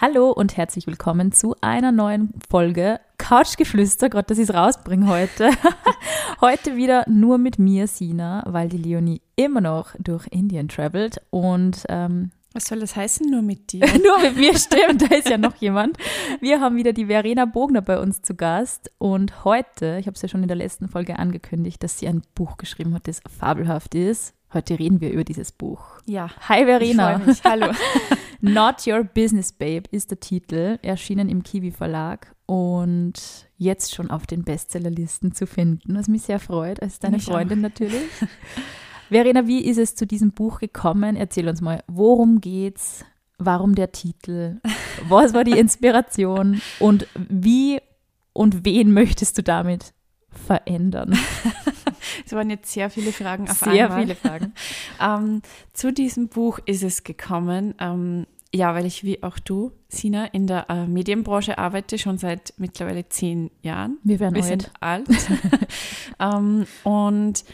Hallo und herzlich willkommen zu einer neuen Folge Couchgeflüster. Gott, dass ich es rausbringe heute. heute wieder nur mit mir, Sina, weil die Leonie immer noch durch Indien travelt und ähm, was soll das heißen, nur mit dir? nur mit mir, stimmt, da ist ja noch jemand. Wir haben wieder die Verena Bogner bei uns zu Gast und heute, ich habe es ja schon in der letzten Folge angekündigt, dass sie ein Buch geschrieben hat, das fabelhaft ist. Heute reden wir über dieses Buch. Ja. Hi Verena. Ich. Hallo. Not Your Business Babe ist der Titel, erschienen im Kiwi Verlag und jetzt schon auf den Bestsellerlisten zu finden, was mich sehr freut, als deine Mich Freundin natürlich. Verena, wie ist es zu diesem Buch gekommen? Erzähl uns mal, worum geht's? Warum der Titel? Was war die Inspiration? Und wie und wen möchtest du damit verändern? Es waren jetzt sehr viele Fragen auf Sehr einmal. viele Fragen. Ähm, zu diesem Buch ist es gekommen, ähm, ja, weil ich wie auch du, Sina, in der äh, Medienbranche arbeite, schon seit mittlerweile zehn Jahren. Wir werden Wir alt. sind alt. ähm, und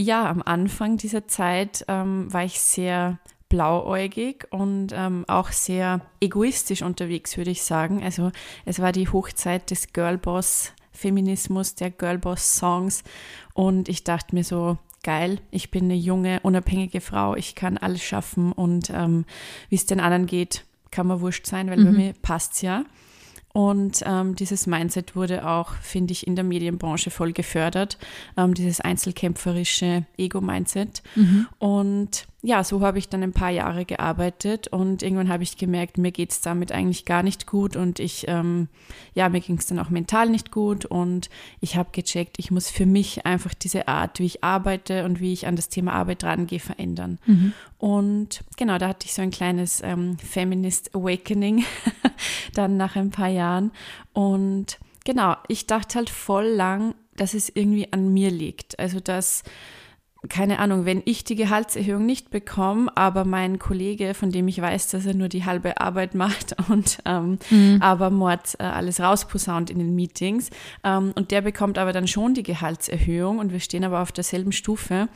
ja, am Anfang dieser Zeit ähm, war ich sehr blauäugig und ähm, auch sehr egoistisch unterwegs, würde ich sagen. Also es war die Hochzeit des Girlboss-Feminismus, der Girlboss-Songs und ich dachte mir so, geil, ich bin eine junge, unabhängige Frau, ich kann alles schaffen und ähm, wie es den anderen geht, kann mir wurscht sein, weil bei Mhm. mir passt's ja. Und ähm, dieses Mindset wurde auch, finde ich, in der Medienbranche voll gefördert. Ähm, dieses einzelkämpferische Ego-Mindset. Mhm. Und ja, so habe ich dann ein paar Jahre gearbeitet und irgendwann habe ich gemerkt, mir geht es damit eigentlich gar nicht gut und ich, ähm, ja, mir ging es dann auch mental nicht gut und ich habe gecheckt, ich muss für mich einfach diese Art, wie ich arbeite und wie ich an das Thema Arbeit rangehe, verändern. Mhm. Und genau, da hatte ich so ein kleines ähm, Feminist Awakening dann nach ein paar Jahren. Und genau, ich dachte halt voll lang, dass es irgendwie an mir liegt. Also, dass, keine Ahnung, wenn ich die Gehaltserhöhung nicht bekomme, aber mein Kollege, von dem ich weiß, dass er nur die halbe Arbeit macht und ähm, aber Mord äh, alles rausposaunt in den Meetings ähm, und der bekommt aber dann schon die Gehaltserhöhung und wir stehen aber auf derselben Stufe.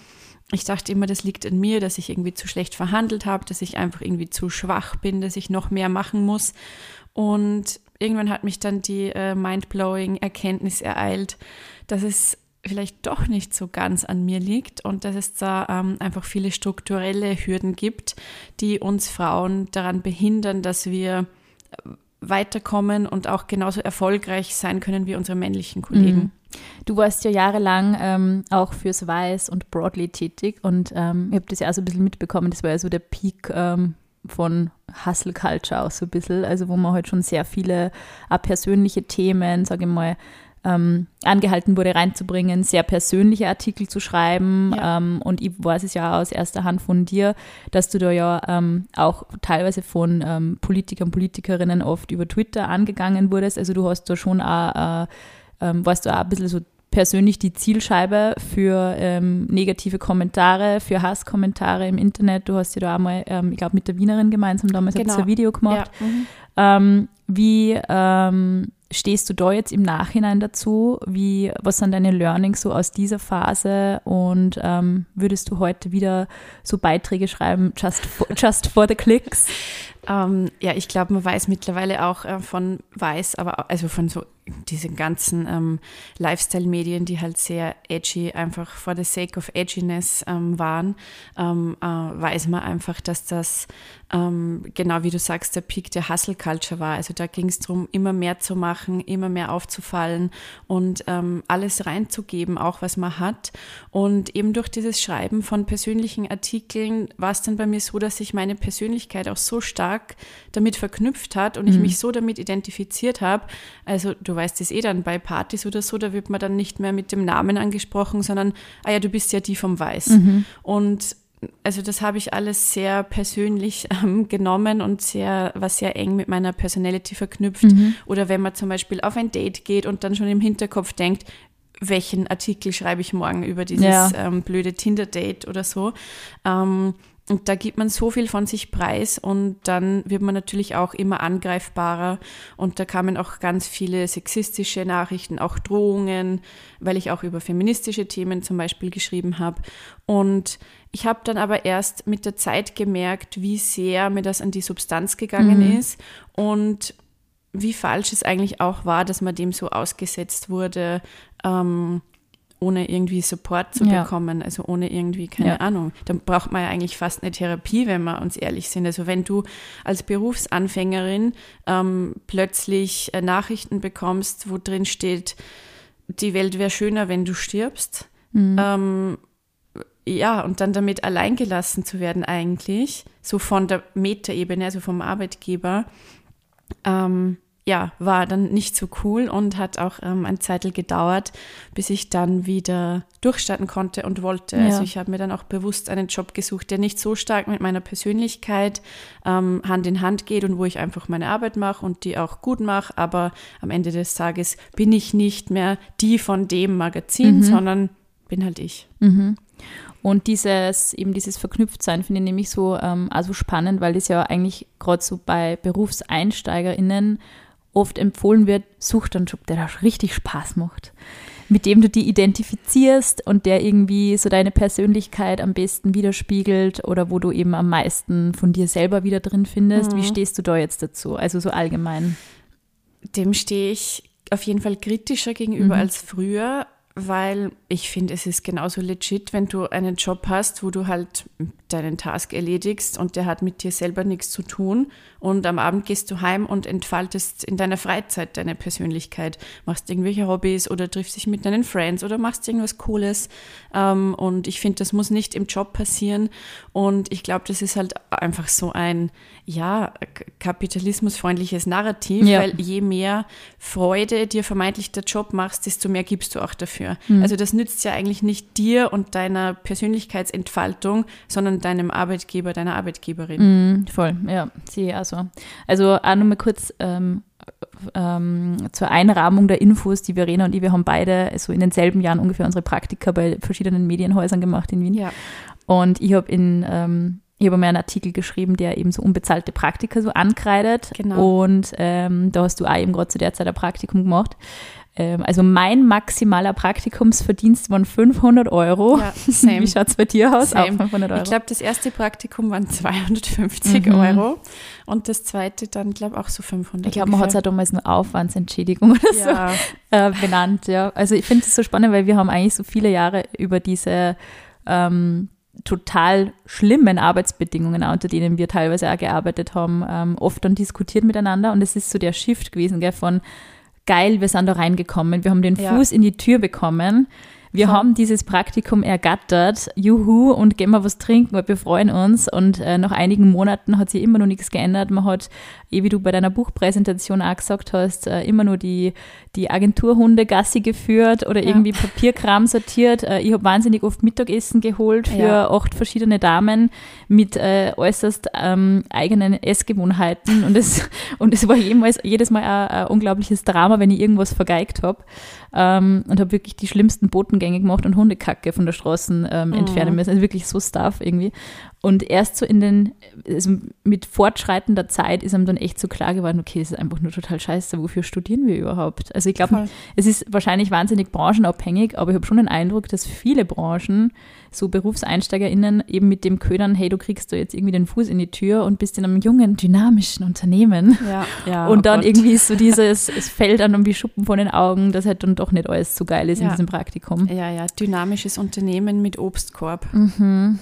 Ich dachte immer, das liegt an mir, dass ich irgendwie zu schlecht verhandelt habe, dass ich einfach irgendwie zu schwach bin, dass ich noch mehr machen muss. Und irgendwann hat mich dann die äh, mindblowing Erkenntnis ereilt, dass es vielleicht doch nicht so ganz an mir liegt und dass es da ähm, einfach viele strukturelle Hürden gibt, die uns Frauen daran behindern, dass wir äh, weiterkommen und auch genauso erfolgreich sein können wie unsere männlichen Kollegen. Mhm. Du warst ja jahrelang ähm, auch fürs Weiß und Broadly tätig und ähm, ich habe das ja auch so ein bisschen mitbekommen, das war ja so der Peak ähm, von Hustle Culture auch so ein bisschen, also wo man halt schon sehr viele auch persönliche Themen, sage ich mal, ähm, angehalten wurde reinzubringen, sehr persönliche Artikel zu schreiben. Ja. Ähm, und ich weiß es ja aus erster Hand von dir, dass du da ja ähm, auch teilweise von ähm, Politikern, Politikerinnen oft über Twitter angegangen wurdest. Also du hast da schon auch, äh, ähm, warst du auch ein bisschen so persönlich die Zielscheibe für ähm, negative Kommentare, für Hasskommentare im Internet. Du hast ja da auch mal, ähm, ich glaube, mit der Wienerin gemeinsam damals Genau. ein Video gemacht. Ja. Mhm. Ähm, wie ähm, stehst du da jetzt im Nachhinein dazu? Wie, was sind deine Learnings so aus dieser Phase? Und ähm, würdest du heute wieder so Beiträge schreiben, just for, just for the clicks? Ähm, ja, ich glaube, man weiß mittlerweile auch äh, von Weiß, aber also von so diesen ganzen ähm, Lifestyle-Medien, die halt sehr edgy, einfach for the sake of edginess ähm, waren, ähm, äh, weiß man einfach, dass das ähm, genau wie du sagst, der Peak der Hustle-Culture war. Also da ging es darum, immer mehr zu machen, immer mehr aufzufallen und ähm, alles reinzugeben, auch was man hat. Und eben durch dieses Schreiben von persönlichen Artikeln war es dann bei mir so, dass sich meine Persönlichkeit auch so stark damit verknüpft hat und ich mich so damit identifiziert habe. Also du weißt es eh dann bei Partys oder so, da wird man dann nicht mehr mit dem Namen angesprochen, sondern, ah ja, du bist ja die vom Weiß. Und also das habe ich alles sehr persönlich ähm, genommen und sehr, war sehr eng mit meiner Personality verknüpft. Oder wenn man zum Beispiel auf ein Date geht und dann schon im Hinterkopf denkt, welchen Artikel schreibe ich morgen über dieses Ja. ähm, blöde Tinder-Date oder so. Ähm, und da gibt man so viel von sich preis und dann wird man natürlich auch immer angreifbarer. Und da kamen auch ganz viele sexistische Nachrichten, auch Drohungen, weil ich auch über feministische Themen zum Beispiel geschrieben habe. Und ich habe dann aber erst mit der Zeit gemerkt, wie sehr mir das an die Substanz gegangen mhm. ist und wie falsch es eigentlich auch war, dass man dem so ausgesetzt wurde. Ähm, ohne irgendwie Support zu ja. bekommen, also ohne irgendwie, keine ja. Ahnung. Dann braucht man ja eigentlich fast eine Therapie, wenn wir uns ehrlich sind. Also wenn du als Berufsanfängerin ähm, plötzlich äh, Nachrichten bekommst, wo drin steht, die Welt wäre schöner, wenn du stirbst, mhm. ähm, ja, und dann damit alleingelassen zu werden eigentlich, so von der Metaebene, also vom Arbeitgeber, ähm, ja, war dann nicht so cool und hat auch ähm, ein Zeitl gedauert, bis ich dann wieder durchstarten konnte und wollte. Ja. Also ich habe mir dann auch bewusst einen Job gesucht, der nicht so stark mit meiner Persönlichkeit ähm, Hand in Hand geht und wo ich einfach meine Arbeit mache und die auch gut mache. Aber am Ende des Tages bin ich nicht mehr die von dem Magazin, mhm. sondern bin halt ich. Mhm. Und dieses, eben dieses Verknüpftsein finde ich nämlich so ähm, also spannend, weil das ja eigentlich gerade so bei BerufseinsteigerInnen oft empfohlen wird, such einen Job, der da richtig Spaß macht, mit dem du die identifizierst und der irgendwie so deine Persönlichkeit am besten widerspiegelt oder wo du eben am meisten von dir selber wieder drin findest. Mhm. Wie stehst du da jetzt dazu? Also so allgemein. Dem stehe ich auf jeden Fall kritischer gegenüber mhm. als früher, weil ich finde, es ist genauso legit, wenn du einen Job hast, wo du halt deinen Task erledigst und der hat mit dir selber nichts zu tun und am Abend gehst du heim und entfaltest in deiner Freizeit deine Persönlichkeit, machst irgendwelche Hobbys oder triffst dich mit deinen Friends oder machst irgendwas Cooles. Ähm, und ich finde, das muss nicht im Job passieren. Und ich glaube, das ist halt einfach so ein, ja, kapitalismusfreundliches Narrativ, ja. weil je mehr Freude dir vermeintlich der Job machst, desto mehr gibst du auch dafür. Mhm. Also das nützt ja eigentlich nicht dir und deiner Persönlichkeitsentfaltung, sondern deinem Arbeitgeber, deiner Arbeitgeberin. Mhm, voll, ja, sehe ich also. Also auch nochmal kurz ähm, ähm, zur Einrahmung der Infos, die Verena und ich, wir haben beide so in denselben Jahren ungefähr unsere Praktika bei verschiedenen Medienhäusern gemacht in Wien. Ja. Und ich habe in ähm, ich habe mir einen Artikel geschrieben, der eben so unbezahlte Praktika so ankreidet. Genau. Und ähm, da hast du auch eben gerade zu der Zeit ein Praktikum gemacht. Ähm, also mein maximaler Praktikumsverdienst waren 500 Euro. Ja, same. Wie schaut es bei dir aus? Same. Auch 500 Euro. Ich glaube, das erste Praktikum waren 250 mhm. Euro und das zweite dann, glaube ich, auch so 500 Ich glaube, man hat es ja damals nur Aufwandsentschädigung oder ja. so äh, benannt. Ja. Also ich finde es so spannend, weil wir haben eigentlich so viele Jahre über diese ähm, total schlimmen Arbeitsbedingungen, unter denen wir teilweise auch gearbeitet haben, ähm, oft dann diskutiert miteinander. Und es ist so der Shift gewesen, gell, von geil, wir sind da reingekommen, wir haben den ja. Fuß in die Tür bekommen wir haben dieses Praktikum ergattert, juhu, und gehen mal was trinken, weil wir freuen uns. Und äh, nach einigen Monaten hat sich immer noch nichts geändert. Man hat, eh wie du bei deiner Buchpräsentation auch gesagt hast, äh, immer nur die, die Agenturhunde Gassi geführt oder ja. irgendwie Papierkram sortiert. Äh, ich habe wahnsinnig oft Mittagessen geholt für ja. acht verschiedene Damen mit äh, äußerst ähm, eigenen Essgewohnheiten. Und es, und es war jemals, jedes Mal ein, ein unglaubliches Drama, wenn ich irgendwas vergeigt habe ähm, und habe wirklich die schlimmsten Botengänge gemacht und Hundekacke von der Straße ähm, mhm. entfernen müssen. Also wirklich so Stuff irgendwie. Und erst so in den, also mit fortschreitender Zeit ist einem dann echt so klar geworden, okay, es ist einfach nur total scheiße, wofür studieren wir überhaupt? Also ich glaube, es ist wahrscheinlich wahnsinnig branchenabhängig, aber ich habe schon den Eindruck, dass viele Branchen so BerufseinsteigerInnen eben mit dem Ködern, hey, du kriegst da jetzt irgendwie den Fuß in die Tür und bist in einem jungen, dynamischen Unternehmen. Ja, ja, und dann oh irgendwie ist so dieses, es fällt dann um die Schuppen von den Augen, dass halt dann doch nicht alles so geil ist ja. in diesem Praktikum. Ja, ja, dynamisches Unternehmen mit Obstkorb. Mhm.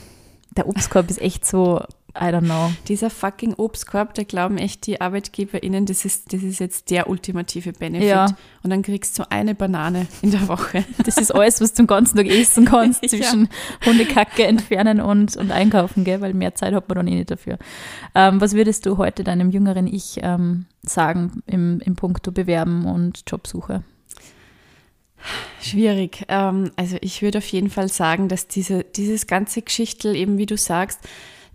Der Obstkorb ist echt so I don't know. Dieser fucking Obstkorb, da glauben echt die ArbeitgeberInnen, das ist, das ist jetzt der ultimative Benefit. Ja. Und dann kriegst du eine Banane in der Woche. Das ist alles, was du den ganzen Tag essen kannst, zwischen ja. Hundekacke entfernen und, und einkaufen, gell? weil mehr Zeit hat man dann eh nicht dafür. Ähm, was würdest du heute deinem jüngeren Ich ähm, sagen im, im Punkto Bewerben und Jobsuche? Schwierig. Ähm, also ich würde auf jeden Fall sagen, dass diese, dieses ganze Geschichtel, eben wie du sagst,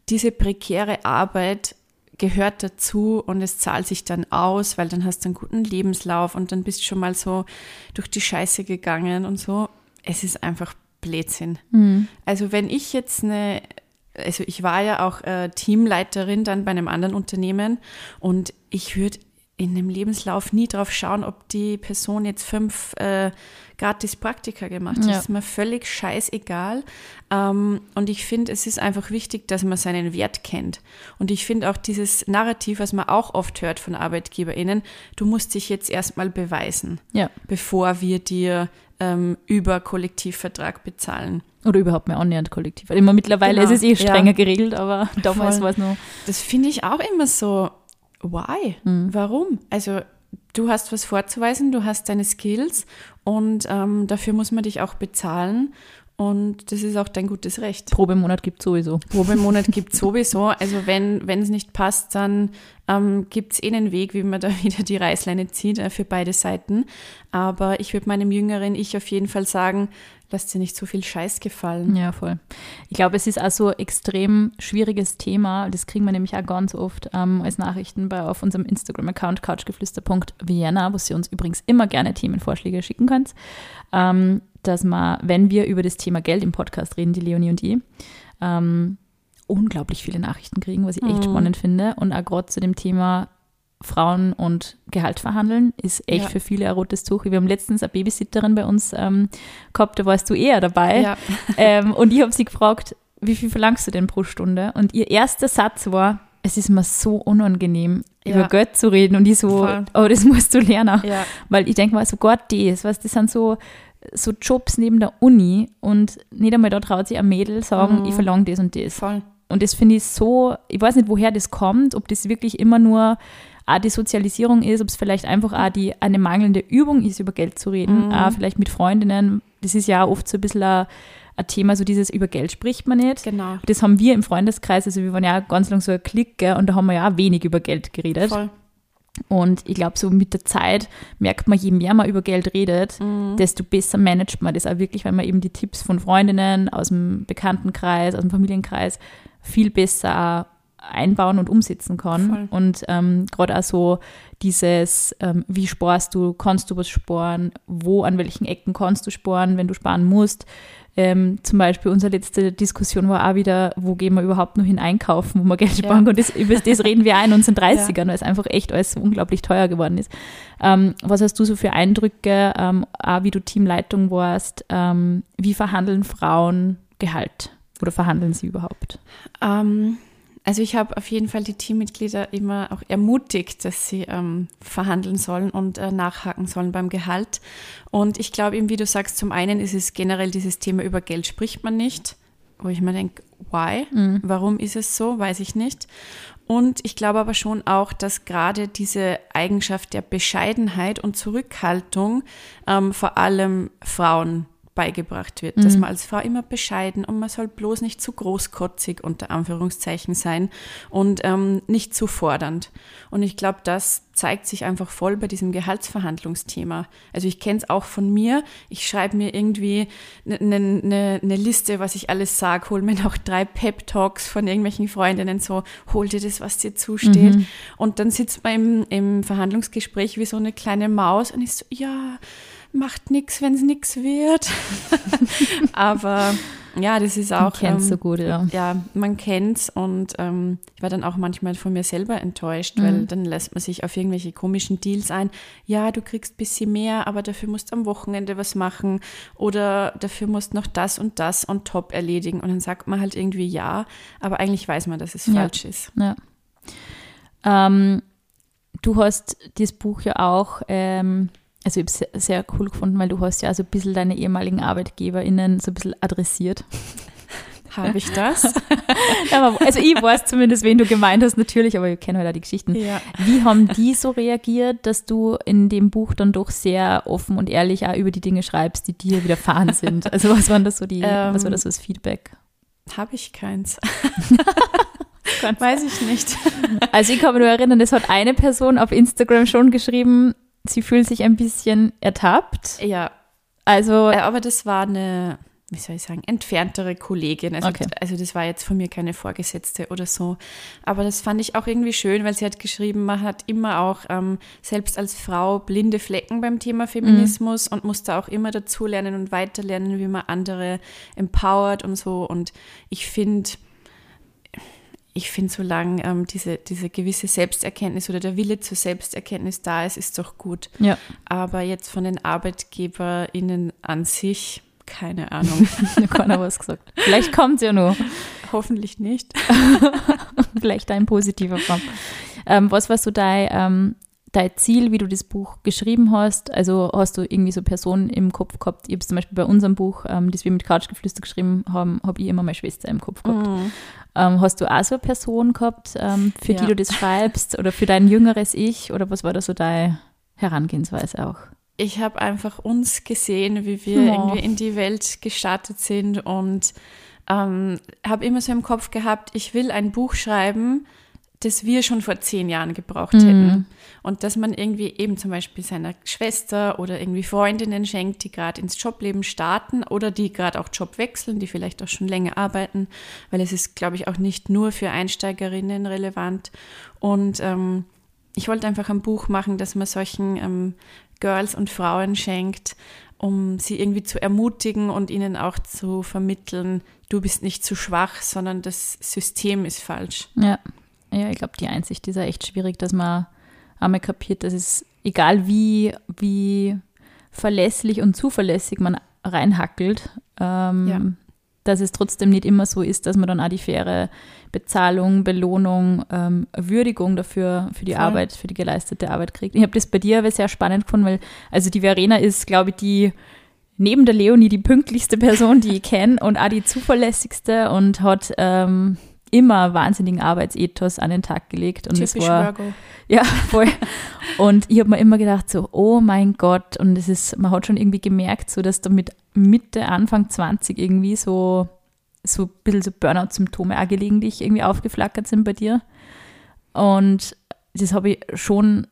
diese prekäre Arbeit gehört dazu und es zahlt sich dann aus, weil dann hast du einen guten Lebenslauf und dann bist du schon mal so durch die Scheiße gegangen und so. Es ist einfach Blödsinn. Mhm. Also wenn ich jetzt eine also ich war ja auch äh, Teamleiterin dann bei einem anderen Unternehmen und ich würde in dem Lebenslauf nie drauf schauen, ob die Person jetzt fünf äh, gratis Praktika gemacht hat. Ja. Das ist mir völlig scheißegal. Ähm, und ich finde, es ist einfach wichtig, dass man seinen Wert kennt. Und ich finde auch dieses Narrativ, was man auch oft hört von ArbeitgeberInnen, du musst dich jetzt erstmal beweisen, ja. bevor wir dir ähm, über Kollektivvertrag bezahlen. Oder überhaupt mehr annähernd kollektiv. Immer mittlerweile genau. ist es eh strenger ja. geregelt, aber damals war es noch. Das finde ich auch immer so why? Mhm. Warum? Also du hast was vorzuweisen, du hast deine Skills und ähm, dafür muss man dich auch bezahlen. Und das ist auch dein gutes Recht. Probemonat gibt es sowieso. Probemonat gibt es sowieso. Also wenn es nicht passt, dann ähm, gibt es eh einen Weg, wie man da wieder die Reißleine zieht äh, für beide Seiten. Aber ich würde meinem jüngeren Ich auf jeden Fall sagen, lass dir nicht so viel Scheiß gefallen. Ja, voll. Ich glaube, es ist also extrem schwieriges Thema. Das kriegen wir nämlich auch ganz oft ähm, als Nachrichten bei auf unserem Instagram-Account couchgeflüster.vienna, wo Sie uns übrigens immer gerne Themenvorschläge schicken könnt. Ähm, dass man, wenn wir über das Thema Geld im Podcast reden, die Leonie und ich, ähm, unglaublich viele Nachrichten kriegen, was ich echt mhm. spannend finde. Und auch gerade zu dem Thema Frauen und Gehalt verhandeln ist echt ja. für viele ein rotes Tuch. Wir haben letztens eine Babysitterin bei uns ähm, gehabt, da warst du eher dabei. Ja. Ähm, und ich habe sie gefragt, wie viel verlangst du denn pro Stunde? Und ihr erster Satz war, es ist mir so unangenehm, ja. über Geld zu reden. Und ich so, Voll. oh, das musst du lernen. Weil ich denke mal, so Gott, das, was, das sind so, so Jobs neben der Uni und nicht einmal da traut sich ein Mädel sagen, mhm. ich verlange das und das. Voll. Und das finde ich so, ich weiß nicht, woher das kommt, ob das wirklich immer nur auch die Sozialisierung ist, ob es vielleicht einfach auch die, eine mangelnde Übung ist, über Geld zu reden, mhm. auch vielleicht mit Freundinnen. Das ist ja oft so ein bisschen ein, ein Thema, so dieses über Geld spricht man nicht. Genau. Das haben wir im Freundeskreis, also wir waren ja ganz lang so ein Klick, und da haben wir ja auch wenig über Geld geredet. Voll. Und ich glaube, so mit der Zeit merkt man, je mehr man über Geld redet, mhm. desto besser managt man das auch wirklich, weil man eben die Tipps von Freundinnen aus dem Bekanntenkreis, aus dem Familienkreis viel besser einbauen und umsetzen kann. Voll. Und ähm, gerade auch so dieses, ähm, wie sparst du, kannst du was sparen, wo, an welchen Ecken kannst du sparen, wenn du sparen musst. Ähm, zum Beispiel unsere letzte Diskussion war auch wieder, wo gehen wir überhaupt noch hin einkaufen, wo wir Geld sparen ja. Und das, über das reden wir auch in unseren 30ern, ja. weil es einfach echt alles so unglaublich teuer geworden ist. Ähm, was hast du so für Eindrücke, ähm, auch wie du Teamleitung warst, ähm, wie verhandeln Frauen Gehalt oder verhandeln sie überhaupt? Ähm, also ich habe auf jeden Fall die Teammitglieder immer auch ermutigt, dass sie ähm, verhandeln sollen und äh, nachhaken sollen beim Gehalt. Und ich glaube eben, wie du sagst, zum einen ist es generell dieses Thema über Geld spricht man nicht, wo ich mir denke, why? Mhm. Warum ist es so? Weiß ich nicht. Und ich glaube aber schon auch, dass gerade diese Eigenschaft der Bescheidenheit und Zurückhaltung ähm, vor allem Frauen beigebracht wird, mhm. dass man als Frau immer bescheiden und man soll bloß nicht zu großkotzig unter Anführungszeichen sein und ähm, nicht zu fordernd. Und ich glaube, das zeigt sich einfach voll bei diesem Gehaltsverhandlungsthema. Also ich kenne es auch von mir. Ich schreibe mir irgendwie eine ne, ne, ne Liste, was ich alles sage, hole mir noch drei Pep-Talks von irgendwelchen Freundinnen, so hol dir das, was dir zusteht. Mhm. Und dann sitzt man im, im Verhandlungsgespräch wie so eine kleine Maus und ist so, ja, macht nichts, wenn es nichts wird. Aber ja, das ist auch. Man kennt ähm, so gut, ja. Ja, man kennt's und ähm, ich war dann auch manchmal von mir selber enttäuscht, mhm. weil dann lässt man sich auf irgendwelche komischen Deals ein. Ja, du kriegst ein bisschen mehr, aber dafür musst du am Wochenende was machen oder dafür musst du noch das und das on top erledigen. Und dann sagt man halt irgendwie ja, aber eigentlich weiß man, dass es ja. falsch ist. Ja. Ähm, du hast das Buch ja auch ähm, also ich habe es sehr cool gefunden, weil du hast ja so ein bisschen deine ehemaligen ArbeitgeberInnen so ein bisschen adressiert. Habe ich das? also ich weiß zumindest, wen du gemeint hast, natürlich, aber ich kenne halt auch die Geschichten. Ja. Wie haben die so reagiert, dass du in dem Buch dann doch sehr offen und ehrlich auch über die Dinge schreibst, die dir widerfahren sind? Also was waren das so die, ähm, was war das so das Feedback? Habe ich keins. Weiß ich nicht. Also ich kann mich nur erinnern, es hat eine Person auf Instagram schon geschrieben, sie fühlt sich ein bisschen ertappt. Ja. Also. Äh, aber das war eine, wie soll ich sagen, entferntere Kollegin. Also, okay. also das war jetzt von mir keine Vorgesetzte oder so. Aber das fand ich auch irgendwie schön, weil sie hat geschrieben, man hat immer auch ähm, selbst als Frau blinde Flecken beim Thema Feminismus mhm. und musste auch immer dazulernen und weiterlernen, wie man andere empowert und so. Und ich finde, ich finde, solange ähm, diese, diese gewisse Selbsterkenntnis oder der Wille zur Selbsterkenntnis da ist, ist doch gut. Ja. Aber jetzt von den ArbeitgeberInnen an sich, keine Ahnung. Keiner was gesagt. Vielleicht kommt ja noch. Hoffentlich nicht. Vielleicht ein positiver Form. Ähm, was war so dein, ähm, dein Ziel, wie du das Buch geschrieben hast? Also hast du irgendwie so Personen im Kopf gehabt? Ich habe zum Beispiel bei unserem Buch, ähm, das wir mit Couchgeflüster geschrieben haben, habe ich immer meine Schwester im Kopf gehabt. Mhm. Ähm, hast du auch so eine Person gehabt, ähm, für Ja. die du das schreibst oder für dein jüngeres Ich? Oder was war da so deine Herangehensweise auch? Ich habe einfach uns gesehen, wie wir Ja. irgendwie in die Welt gestartet sind und ähm, habe immer so im Kopf gehabt, ich will ein Buch schreiben, das wir schon vor zehn Jahren gebraucht Mhm. hätten. Und dass man irgendwie eben zum Beispiel seiner Schwester oder irgendwie Freundinnen schenkt, die gerade ins Jobleben starten oder die gerade auch Job wechseln, die vielleicht auch schon länger arbeiten, weil es ist, glaube ich, auch nicht nur für Einsteigerinnen relevant. Und ähm, ich wollte einfach ein Buch machen, das man solchen ähm, Girls und Frauen schenkt, um sie irgendwie zu ermutigen und ihnen auch zu vermitteln, du bist nicht zu schwach, sondern das System ist falsch. Ja, ja ich glaube, die Einsicht ist ja echt schwierig, dass man einmal kapiert, dass es egal wie, wie verlässlich und zuverlässig man reinhackelt, ähm, Ja. dass es trotzdem nicht immer so ist, dass man dann auch die faire Bezahlung, Belohnung, ähm, Würdigung dafür, für die Voll. Arbeit, für die geleistete Arbeit kriegt. Ich habe das bei dir aber sehr spannend gefunden, weil, also die Verena ist, glaube ich, die neben der Leonie die pünktlichste Person, die ich kenne und auch die zuverlässigste und hat ähm, immer wahnsinnigen Arbeitsethos an den Tag gelegt. Und es Typisch war, Virgo. ja, voll. Und ich habe mir immer gedacht, so, oh mein Gott, und es ist, man hat schon irgendwie gemerkt, so dass da mit Mitte, Anfang 20 irgendwie so, so ein bisschen so Burnout-Symptome auch gelegentlich irgendwie aufgeflackert sind bei dir. Und das habe ich schon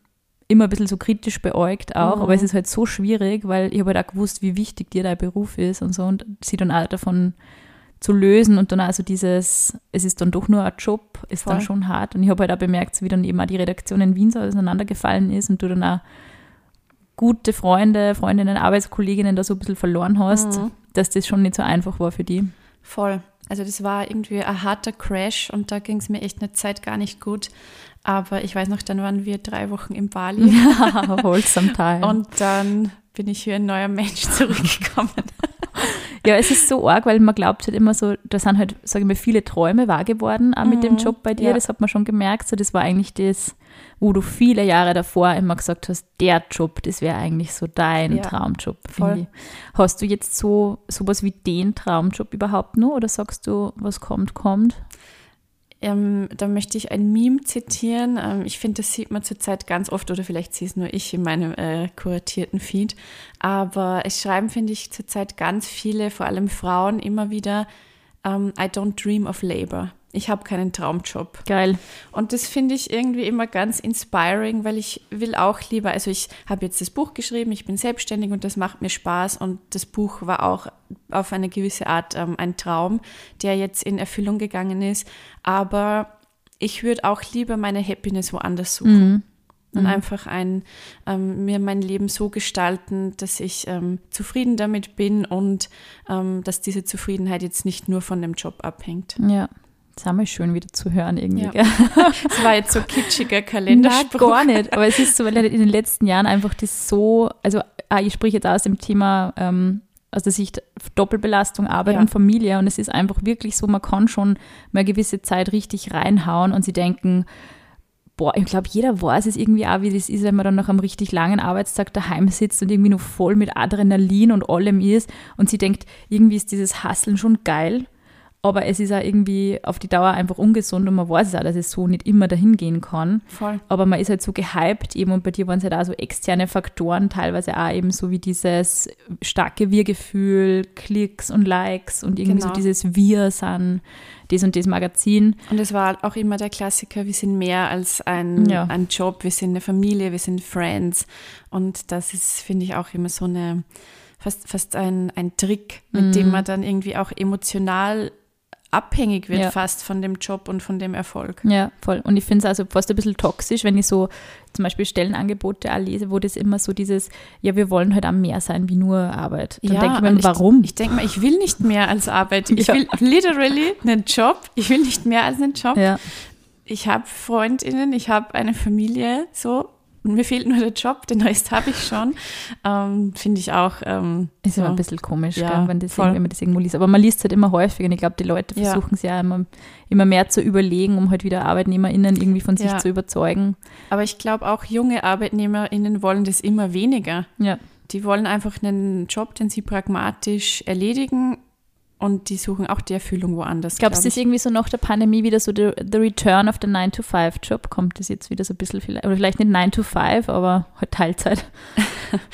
immer ein bisschen so kritisch beäugt auch, Mhm. aber es ist halt so schwierig, weil ich habe halt auch gewusst, wie wichtig dir dein Beruf ist und so und sie dann auch davon zu lösen und dann also dieses, es ist dann doch nur ein Job, ist dann Voll. schon hart. Und ich habe halt auch bemerkt, wie dann eben auch die Redaktion in Wien so auseinandergefallen ist und du dann auch gute Freunde, Freundinnen, Arbeitskolleginnen da so ein bisschen verloren hast, Mhm. dass das schon nicht so einfach war für die. Voll. Also das war irgendwie ein harter Crash und da ging es mir echt eine Zeit gar nicht gut. Aber ich weiß noch, dann waren wir drei Wochen in Bali Ja, wholesome time. und dann bin ich wie ein neuer Mensch zurückgekommen. Ja, es ist so arg, weil man glaubt halt immer so, da sind halt, sage ich mal, viele Träume wahr geworden, auch mit dem Mhm, Job bei dir, ja. das hat man schon gemerkt. So, das war eigentlich das, wo du viele Jahre davor immer gesagt hast, der Job, das wäre eigentlich so dein Ja, Traumjob. voll. finde ich. Hast du jetzt so sowas wie den Traumjob überhaupt noch oder sagst du, was kommt, kommt? Ähm, da möchte ich ein Meme zitieren. Ähm, ich finde, das sieht man zurzeit ganz oft, oder vielleicht sehe es nur ich in meinem äh, kuratierten Feed. Aber es schreiben, finde ich, zurzeit ganz viele, vor allem Frauen, immer wieder, ähm, I don't dream of labor. Ich habe keinen Traumjob. Geil. Und das finde ich irgendwie immer ganz inspiring, weil ich will auch lieber, also ich habe jetzt das Buch geschrieben, ich bin selbstständig und das macht mir Spaß und das Buch war auch auf eine gewisse Art ähm, ein Traum, der jetzt in Erfüllung gegangen ist. Aber ich würde auch lieber meine Happiness woanders suchen. Mhm. Und einfach ein, ähm, mir mein Leben so gestalten, dass ich ähm, zufrieden damit bin und ähm, dass diese Zufriedenheit jetzt nicht nur von dem Job abhängt. Ja. Das ist einmal schön wieder zu hören irgendwie. Ja. gell? Das war jetzt so kitschiger Na, Kalenderspruch. gar nicht. Aber es ist so, weil in den letzten Jahren einfach das so, also ah, ich spreche jetzt aus dem Thema ähm, aus der Sicht Doppelbelastung, Arbeit Ja. und Familie und es ist einfach wirklich so, man kann schon mal eine gewisse Zeit richtig reinhauen und sie denken, boah, ich glaube, jeder weiß es irgendwie auch, wie das ist, wenn man dann nach einem richtig langen Arbeitstag daheim sitzt und irgendwie noch voll mit Adrenalin und allem ist und sie denkt, irgendwie ist dieses Hasseln schon geil, aber es ist auch irgendwie auf die Dauer einfach ungesund und man weiß es auch, dass es so nicht immer dahin gehen kann. Voll. Aber man ist halt so gehypt eben und bei dir waren es halt auch so externe Faktoren, teilweise auch eben so wie dieses starke Wir-Gefühl, Klicks und Likes und irgendwie so Genau. dieses Wir sind das und das Magazin. Und es war auch immer der Klassiker, wir sind mehr als ein, Ja. ein Job, wir sind eine Familie, wir sind Friends. Und das ist, finde ich, auch immer so eine, fast, fast ein, ein Trick, mit Mhm. dem man dann irgendwie auch emotional abhängig wird Ja. fast von dem Job und von dem Erfolg. Ja, voll. Und ich finde es also fast ein bisschen toxisch, wenn ich so zum Beispiel Stellenangebote lese, wo das immer so dieses, ja, wir wollen halt auch mehr sein wie nur Arbeit. Dann denke ich mir, warum? Ich, ich denke mal, ich will nicht mehr als Arbeit. Ich Ja. will literally einen Job. Ich will nicht mehr als einen Job. ja, Ich habe Freundinnen, ich habe eine Familie, so. Und mir fehlt nur der Job, den Rest habe ich schon. Ähm, Finde ich auch. Ähm, ist so. immer ein bisschen komisch, Ja, gell, wenn, das, wenn man das irgendwo liest. Aber man liest halt immer häufiger und ich glaube, die Leute Ja. versuchen es ja immer, immer mehr zu überlegen, um halt wieder ArbeitnehmerInnen irgendwie von sich Ja. zu überzeugen. Aber ich glaube auch junge ArbeitnehmerInnen wollen das immer weniger. Ja. Die wollen einfach einen Job, den sie pragmatisch erledigen und die suchen auch die Erfüllung woanders. Glaubst du, glaub ist irgendwie so nach der Pandemie wieder so the, the Return of the 9-to-5-Job? Kommt das jetzt wieder so ein bisschen, vielleicht, oder vielleicht nicht 9 to 5, aber halt Teilzeit?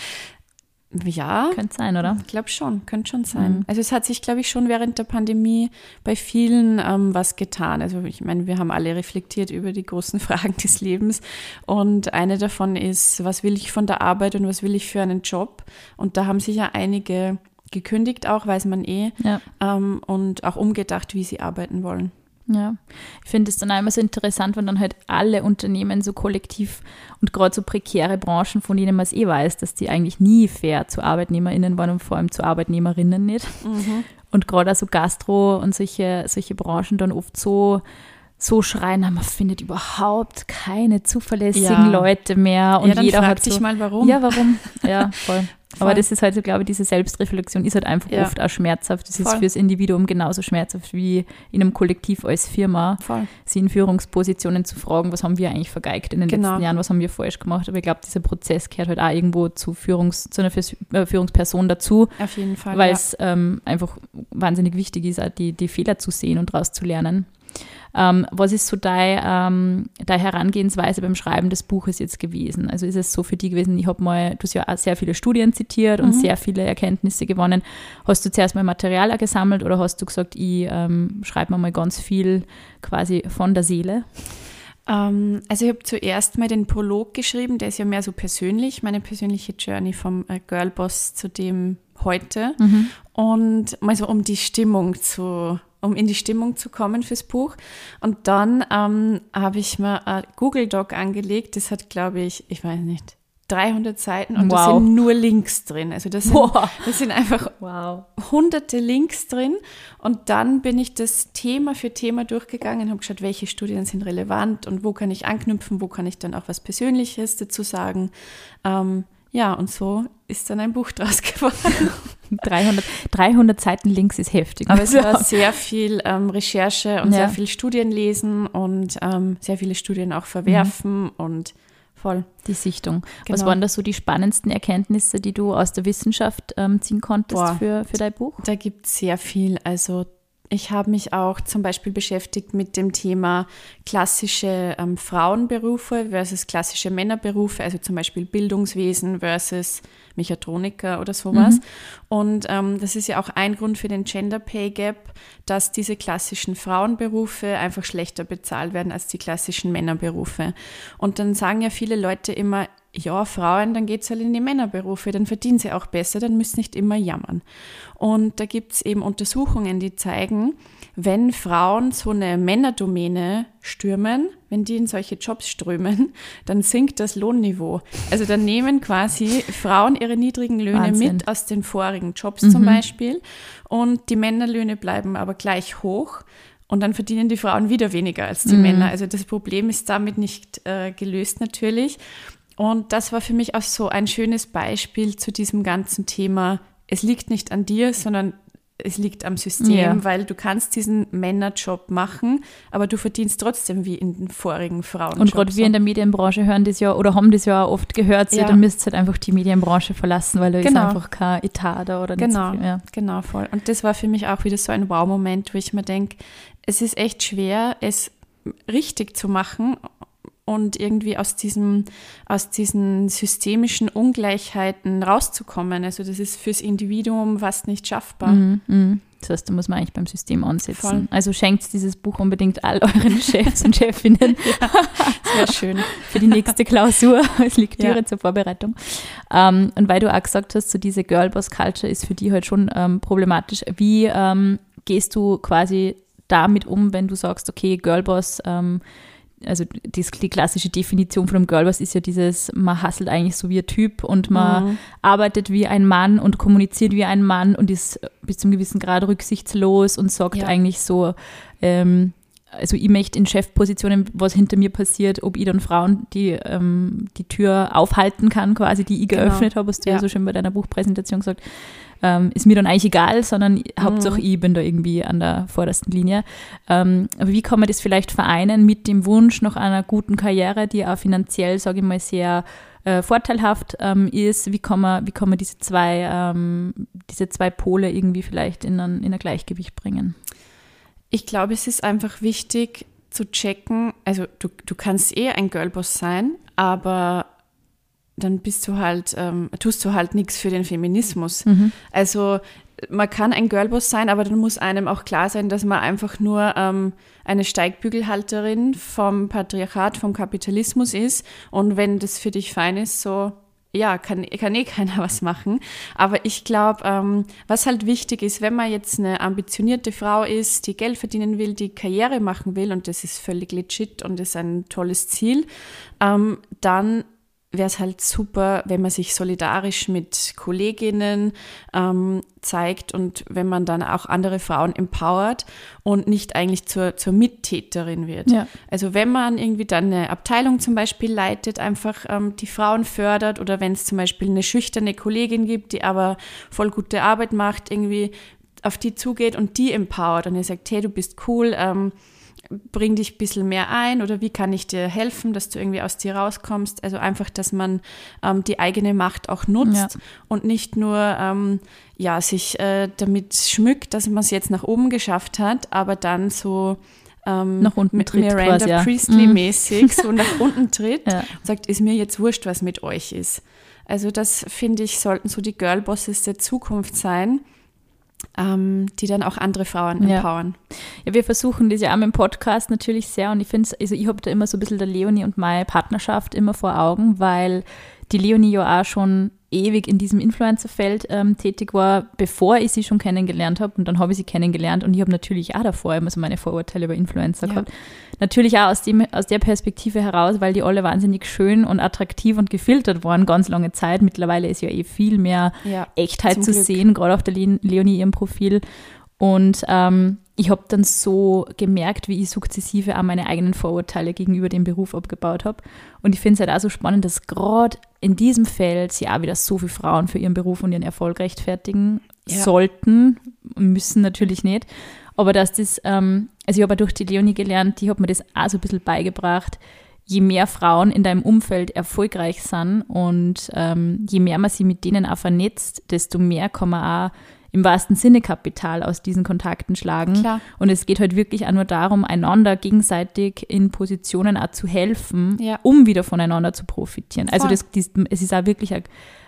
Ja, Könnte sein, oder? ich glaube schon, könnte schon sein. Mhm. Also es hat sich, glaube ich, schon während der Pandemie bei vielen ähm, was getan. Also ich meine, wir haben alle reflektiert über die großen Fragen des Lebens und eine davon ist, was will ich von der Arbeit und was will ich für einen Job? Und da haben sich ja einige gekündigt auch, weiß man eh, Ja. ähm, und auch umgedacht, wie sie arbeiten wollen. Ja, ich finde es dann auch immer so interessant, wenn dann halt alle Unternehmen so kollektiv und gerade so prekäre Branchen, von denen man es eh weiß, dass die eigentlich nie fair zu ArbeitnehmerInnen waren und vor allem zu Arbeitnehmerinnen nicht. Und gerade auch so Gastro und solche, solche Branchen dann oft so, so schreien, man findet überhaupt keine zuverlässigen Ja. Leute mehr und ja, dann jeder frag hat so, mal, warum. Ja, warum? Ja, voll. Aber Voll. das ist halt so, glaube ich, diese Selbstreflexion ist halt einfach Ja. oft auch schmerzhaft. Das ist Voll. fürs Individuum genauso schmerzhaft wie in einem Kollektiv als Firma, Voll. sie in Führungspositionen zu fragen, was haben wir eigentlich vergeigt in den Genau. letzten Jahren, was haben wir falsch gemacht. Aber ich glaube, dieser Prozess gehört halt auch irgendwo zu, Führungs-, zu einer äh, Führungsperson dazu, Auf jeden Fall. weil es ähm, einfach wahnsinnig wichtig ist, auch die, die Fehler zu sehen und daraus zu lernen. Ähm, was ist so deine, ähm, deine Herangehensweise beim Schreiben des Buches jetzt gewesen? Also ist es so für dich gewesen, ich habe mal, du hast ja auch sehr viele Studien zitiert und Mhm. sehr viele Erkenntnisse gewonnen. Hast du zuerst mal Material gesammelt oder hast du gesagt, ich ähm, schreibe mir mal ganz viel quasi von der Seele? Ähm, also ich habe zuerst mal den Prolog geschrieben, der ist ja mehr so persönlich, meine persönliche Journey vom äh, Girlboss zu dem heute. Und mal so um die Stimmung zu, um in die Stimmung zu kommen fürs Buch. Und dann ähm, habe ich mir ein Google Doc angelegt, das hat, glaube ich, ich weiß nicht, 300 Seiten und da Wow. sind nur Links drin. Also das sind, Wow. das sind einfach Wow. hunderte Links drin und dann bin ich das Thema für Thema durchgegangen, habe geschaut, welche Studien sind relevant und wo kann ich anknüpfen, wo kann ich dann auch was Persönliches dazu sagen. Ähm, ja, und so ist dann ein Buch draus geworden. 300, 300 Seiten links ist heftig. Aber es war sehr viel ähm, Recherche und Ja. sehr viel Studien lesen und ähm, sehr viele Studien auch verwerfen und voll. die Sichtung. Was Genau. waren da so die spannendsten Erkenntnisse, die du aus der Wissenschaft ähm, ziehen konntest Boah. für, für dein Buch? Da gibt es sehr viel. Also ich habe mich auch zum Beispiel beschäftigt mit dem Thema klassische ähm, Frauenberufe versus klassische Männerberufe, also zum Beispiel Bildungswesen versus Mechatroniker oder sowas. Und ähm, das ist ja auch ein Grund für den Gender Pay Gap, dass diese klassischen Frauenberufe einfach schlechter bezahlt werden als die klassischen Männerberufe. Und dann sagen ja viele Leute immer, ja, Frauen, dann geht's halt in die Männerberufe, dann verdienen sie auch besser, dann müssen nicht immer jammern. Und da gibt's eben Untersuchungen, die zeigen, wenn Frauen so eine Männerdomäne stürmen, wenn die in solche Jobs strömen, dann sinkt das Lohnniveau. Also dann nehmen quasi Frauen ihre niedrigen Löhne Wahnsinn. mit aus den vorigen Jobs zum Beispiel und die Männerlöhne bleiben aber gleich hoch. Und dann verdienen die Frauen wieder weniger als die Männer. Also das Problem ist damit nicht äh, gelöst natürlich. Und das war für mich auch so ein schönes Beispiel zu diesem ganzen Thema. Es liegt nicht an dir, sondern es liegt am System, Ja. weil du kannst diesen Männerjob machen, aber du verdienst trotzdem wie in den vorigen Frauenjobs. Und gerade wir in der Medienbranche hören das ja oder haben das ja auch oft gehört, so, Ja. dann müsst halt einfach die Medienbranche verlassen, weil da ist Genau. einfach kein Etat da oder nicht Genau, so viel. Genau, voll. Und das war für mich auch wieder so ein Wow-Moment, wo ich mir denke, es ist echt schwer, es richtig zu machen und irgendwie aus diesem, aus diesen systemischen Ungleichheiten rauszukommen. Also das ist fürs Individuum fast nicht schaffbar. Mhm, mhm. Das heißt, da muss man eigentlich beim System ansetzen. Voll. Also schenkt dieses Buch unbedingt all euren Chefs und Chefinnen Sehr schön. für die nächste Klausur als Lektüre Ja. zur Vorbereitung. Ähm, und weil du auch gesagt hast, so diese Girlboss-Culture ist für die halt schon ähm, problematisch. Wie ähm, gehst du quasi damit um, wenn du sagst, okay, Girlboss, ähm, also die, die, klassische Definition von einem Girlboss ist ja dieses, man hasselt eigentlich so wie ein Typ und man mhm. arbeitet wie ein Mann und kommuniziert wie ein Mann und ist bis zum gewissen Grad rücksichtslos und sagt ja. eigentlich so, ähm, also ich möchte in Chefpositionen, was hinter mir passiert, ob ich dann Frauen die, ähm, die Tür aufhalten kann, quasi, die ich genau. geöffnet habe, hast du ja. ja so schön bei deiner Buchpräsentation gesagt, ähm, ist mir dann eigentlich egal, sondern mhm. Hauptsache ich bin da irgendwie an der vordersten Linie. Ähm, aber wie kann man das vielleicht vereinen mit dem Wunsch nach einer guten Karriere, die auch finanziell, sage ich mal, sehr äh, vorteilhaft ähm, ist? Wie kann man, wie kann man diese zwei, ähm, diese zwei Pole irgendwie vielleicht in ein, in ein Gleichgewicht bringen? Ich glaube, es ist einfach wichtig zu checken, also du, du kannst eh ein Girlboss sein, aber dann bist du halt, ähm, tust du halt nichts für den Feminismus. Mhm. Also man kann ein Girlboss sein, aber dann muss einem auch klar sein, dass man einfach nur ähm, eine Steigbügelhalterin vom Patriarchat, vom Kapitalismus ist. Und wenn das für dich fein ist, so ja, kann, kann eh keiner was machen. Aber ich glaube, ähm, was halt wichtig ist, wenn man jetzt eine ambitionierte Frau ist, die Geld verdienen will, die Karriere machen will, und das ist völlig legit und ist ein tolles Ziel, ähm, dann wäre es halt super, wenn man sich solidarisch mit Kolleginnen ähm, zeigt und wenn man dann auch andere Frauen empowert und nicht eigentlich zur, zur Mittäterin wird. Ja. Also wenn man irgendwie dann eine Abteilung zum Beispiel leitet, einfach ähm, die Frauen fördert oder wenn es zum Beispiel eine schüchterne Kollegin gibt, die aber voll gute Arbeit macht, irgendwie auf die zugeht und die empowert und ihr sagt, hey, du bist cool, ähm, bring dich ein bisschen mehr ein oder wie kann ich dir helfen, dass du irgendwie aus dir rauskommst. Also einfach, dass man ähm, die eigene Macht auch nutzt ja. und nicht nur ähm, ja, sich äh, damit schmückt, dass man es jetzt nach oben geschafft hat, aber dann so ähm, nach unten mit tritt Miranda quasi, ja. Priestley-mäßig mhm. so nach unten tritt ja. und sagt, ist mir jetzt wurscht, was mit euch ist. Also das finde ich, sollten so die Girlbosses der Zukunft sein ähm, die dann auch andere Frauen ja. empowern. Ja, wir versuchen das ja auch im Podcast natürlich sehr und ich finde also ich habe da immer so ein bisschen der Leonie und meine Partnerschaft immer vor Augen, weil die Leonie ja auch schon ewig in diesem Influencer-Feld ähm, tätig war, bevor ich sie schon kennengelernt habe. Und dann habe ich sie kennengelernt und ich habe natürlich auch davor immer so meine Vorurteile über Influencer ja. gehabt. Natürlich auch aus, dem, aus der Perspektive heraus, weil die alle wahnsinnig schön und attraktiv und gefiltert waren, ganz lange Zeit. Mittlerweile ist ja eh viel mehr ja, Echtheit zu Glück. sehen, gerade auf der Leonie ihrem Profil. Und ähm, ich habe dann so gemerkt, wie ich sukzessive auch meine eigenen Vorurteile gegenüber dem Beruf abgebaut habe. Und ich finde es halt auch so spannend, dass gerade in diesem Feld sich auch wieder so viele Frauen für ihren Beruf und ihren Erfolg rechtfertigen ja. sollten, müssen natürlich nicht. Aber dass das, ähm, also ich habe durch die Leonie gelernt, die hat mir das auch so ein bisschen beigebracht, je mehr Frauen in deinem Umfeld erfolgreich sind und ähm, je mehr man sie mit denen auch vernetzt, desto mehr kann man auch im wahrsten Sinne Kapital aus diesen Kontakten schlagen. Klar. Und es geht halt wirklich auch nur darum, einander gegenseitig in Positionen auch zu helfen, ja. um wieder voneinander zu profitieren. Also Voll. Also das, das, es ist auch wirklich eine,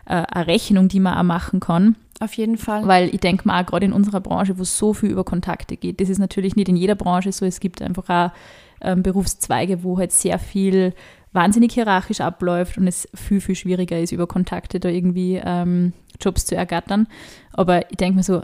äh, eine Rechnung, die man auch machen kann. Auf jeden Fall. Weil ich denke mal, gerade in unserer Branche, wo es so viel über Kontakte geht, das ist natürlich nicht in jeder Branche so. Es gibt einfach auch ähm, Berufszweige, wo halt sehr viel wahnsinnig hierarchisch abläuft und es viel, viel schwieriger ist, über Kontakte da irgendwie ähm, Jobs zu ergattern. Aber ich denke mir so,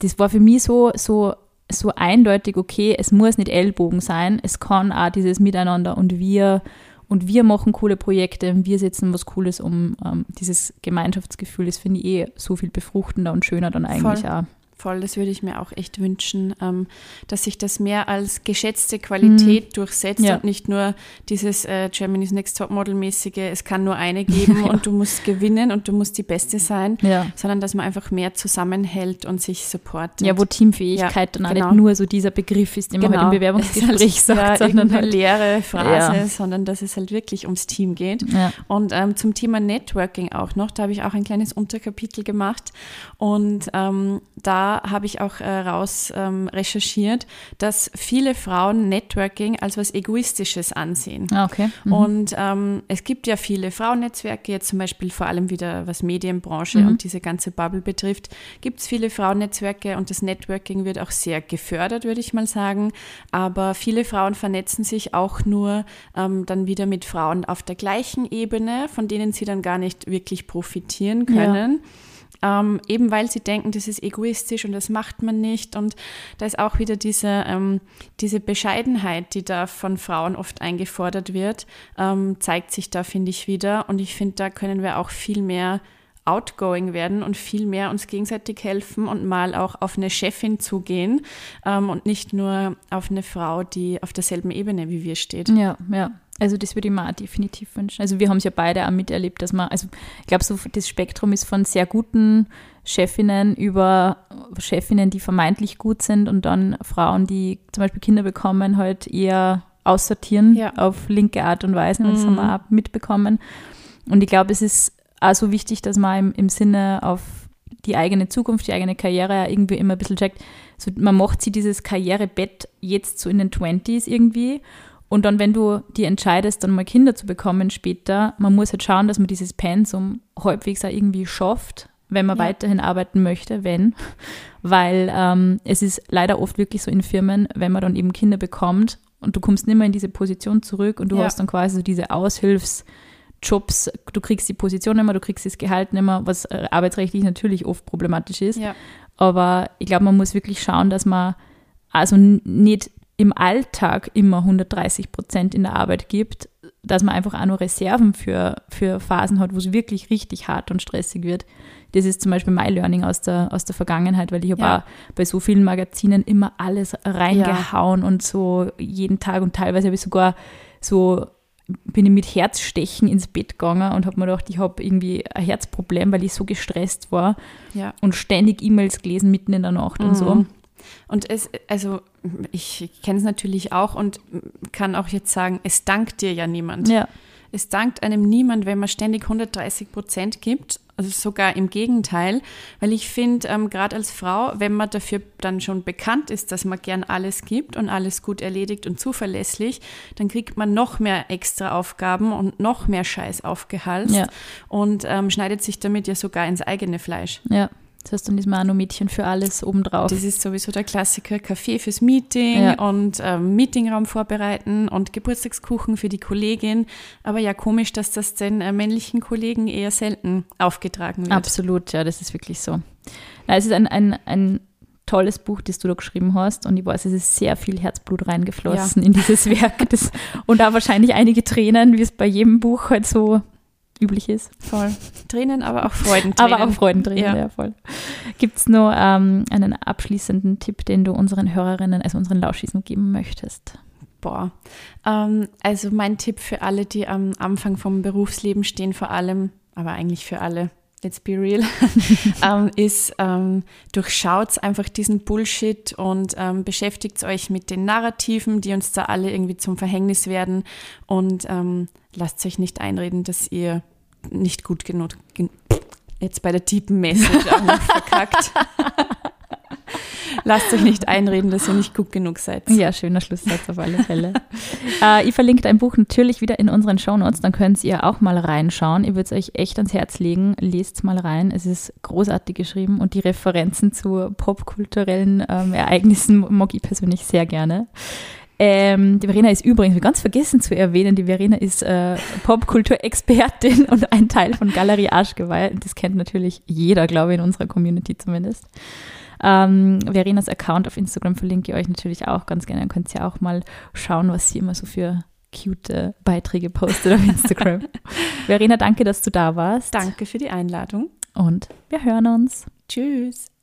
das war für mich so, so, so eindeutig, okay, es muss nicht Ellbogen sein, es kann auch dieses Miteinander und wir und wir machen coole Projekte und wir setzen was Cooles um. Ähm, dieses Gemeinschaftsgefühl, das finde ich eh so viel befruchtender und schöner dann eigentlich Voll. auch voll. Das würde ich mir auch echt wünschen, ähm, dass sich das mehr als geschätzte Qualität mhm. durchsetzt ja. und nicht nur dieses äh, Germany's Next Top Model mäßige, es kann nur eine geben ja. und du musst gewinnen und du musst die Beste sein, ja. sondern dass man einfach mehr zusammenhält und sich supportet. Ja, wo Teamfähigkeit dann genau. nicht nur so dieser Begriff ist, den man genau. halt im genau. Bewerbungsgespräch sagt, sondern eine halt, leere Phrase, sondern dass es halt wirklich ums Team geht. Und ähm, zum Thema Networking auch noch, da habe ich auch ein kleines Unterkapitel gemacht und ähm, da habe ich auch äh, raus ähm, recherchiert, dass viele Frauen Networking als was Egoistisches ansehen. Ah, okay. Mhm. Und ähm, es gibt ja viele Frauennetzwerke, jetzt zum Beispiel vor allem wieder was Medienbranche mhm. und diese ganze Bubble betrifft, gibt es viele Frauennetzwerke und das Networking wird auch sehr gefördert, würde ich mal sagen. Aber viele Frauen vernetzen sich auch nur ähm, dann wieder mit Frauen auf der gleichen Ebene, von denen sie dann gar nicht wirklich profitieren können. Ja. Ähm, eben weil sie denken, das ist egoistisch und das macht man nicht. Und da ist auch wieder diese, ähm, diese Bescheidenheit, die da von Frauen oft eingefordert wird, ähm, zeigt sich da, finde ich, wieder. Und ich finde, da können wir auch viel mehr outgoing werden und viel mehr uns gegenseitig helfen und mal auch auf eine Chefin zugehen ähm, und nicht nur auf eine Frau, die auf derselben Ebene wie wir steht. Ja, ja. Also das würde ich mir auch definitiv wünschen. Also wir haben es ja beide auch miterlebt, dass man, also ich glaube, so das Spektrum ist von sehr guten Chefinnen über Chefinnen, die vermeintlich gut sind und dann Frauen, die zum Beispiel Kinder bekommen, halt eher aussortieren ja. auf linke Art und Weise. Das mhm. haben wir auch mitbekommen. Und ich glaube, es ist auch so wichtig, dass man im, im Sinne auf die eigene Zukunft, die eigene Karriere irgendwie immer ein bisschen checkt. So, man macht sie dieses Karrierebett jetzt so in den 20s irgendwie. Und dann, wenn du dir entscheidest, dann mal Kinder zu bekommen später, man muss halt schauen, dass man dieses Pensum halbwegs auch irgendwie schafft, wenn man ja. weiterhin arbeiten möchte, wenn. Weil ähm, es ist leider oft wirklich so in Firmen, wenn man dann eben Kinder bekommt und du kommst nicht mehr in diese Position zurück und du ja. hast dann quasi so diese Aushilfs- Jobs, du kriegst die Position nicht mehr, du kriegst das Gehalt nicht mehr, was äh, arbeitsrechtlich natürlich oft problematisch ist. Ja. Aber ich glaube, man muss wirklich schauen, dass man also nicht im Alltag immer 130 Prozent in der Arbeit gibt, dass man einfach auch nur Reserven für, für Phasen hat, wo es wirklich richtig hart und stressig wird. Das ist zum Beispiel mein Learning aus der, aus der Vergangenheit, weil ich habe ja. auch bei so vielen Magazinen immer alles reingehauen ja. und so jeden Tag und teilweise habe ich sogar so bin ich mit Herzstechen ins Bett gegangen und habe mir gedacht, ich habe irgendwie ein Herzproblem, weil ich so gestresst war ja. und ständig E-Mails gelesen mitten in der Nacht mhm. und so. Und es, also ich kenne es natürlich auch und kann auch jetzt sagen, es dankt dir ja niemand. Ja. Es dankt einem niemand, wenn man ständig 130 Prozent gibt also sogar im Gegenteil, weil ich finde, ähm, gerade als Frau, wenn man dafür dann schon bekannt ist, dass man gern alles gibt und alles gut erledigt und zuverlässig, dann kriegt man noch mehr extra Aufgaben und noch mehr Scheiß aufgehalst ja. und ähm, schneidet sich damit ja sogar ins eigene Fleisch. Ja. Das heißt, dann ist man auch noch Mädchen für alles obendrauf. Das ist sowieso der Klassiker, Kaffee fürs Meeting ja. und ähm, Meetingraum vorbereiten und Geburtstagskuchen für die Kollegin. Aber ja, komisch, dass das den äh, männlichen Kollegen eher selten aufgetragen wird. Absolut, ja, das ist wirklich so. Na, es ist ein, ein, ein tolles Buch, das du da geschrieben hast. Und ich weiß, es ist sehr viel Herzblut reingeflossen ja. in dieses Werk. Das, und da wahrscheinlich einige Tränen, wie es bei jedem Buch halt so üblich ist. Voll. Tränen, aber auch Freudentränen. aber auch Freudentränen, ja, ja voll. Gibt es nur ähm, einen abschließenden Tipp, den du unseren Hörerinnen, also unseren Lauschisen geben möchtest? Boah. Ähm, also mein Tipp für alle, die am Anfang vom Berufsleben stehen, vor allem, aber eigentlich für alle, let's be real, ähm, ist, ähm, durchschaut einfach diesen Bullshit und ähm, beschäftigt euch mit den Narrativen, die uns da alle irgendwie zum Verhängnis werden und ähm, lasst euch nicht einreden, dass ihr nicht gut genug, jetzt bei der Deepen Message auch noch verkackt. Lasst euch nicht einreden, dass ihr nicht gut genug seid. Ja, schöner Schlusssatz auf alle Fälle. äh, ich verlinke dein Buch natürlich wieder in unseren Shownotes, dann könnt ihr auch mal reinschauen. Ich würde es euch echt ans Herz legen. Lest mal rein. Es ist großartig geschrieben und die Referenzen zu popkulturellen ähm, Ereignissen mag ich persönlich sehr gerne. Ähm, die Verena ist übrigens, ganz vergessen zu erwähnen, die Verena ist äh, Popkulturexpertin und ein Teil von Galerie Arschgeweih. Das kennt natürlich jeder, glaube ich, in unserer Community zumindest. Ähm, Verenas Account auf Instagram verlinke ich euch natürlich auch ganz gerne. Dann könnt ihr auch mal schauen, was sie immer so für cute Beiträge postet auf Instagram. Verena, danke, dass du da warst. Danke für die Einladung. Und wir hören uns. Tschüss.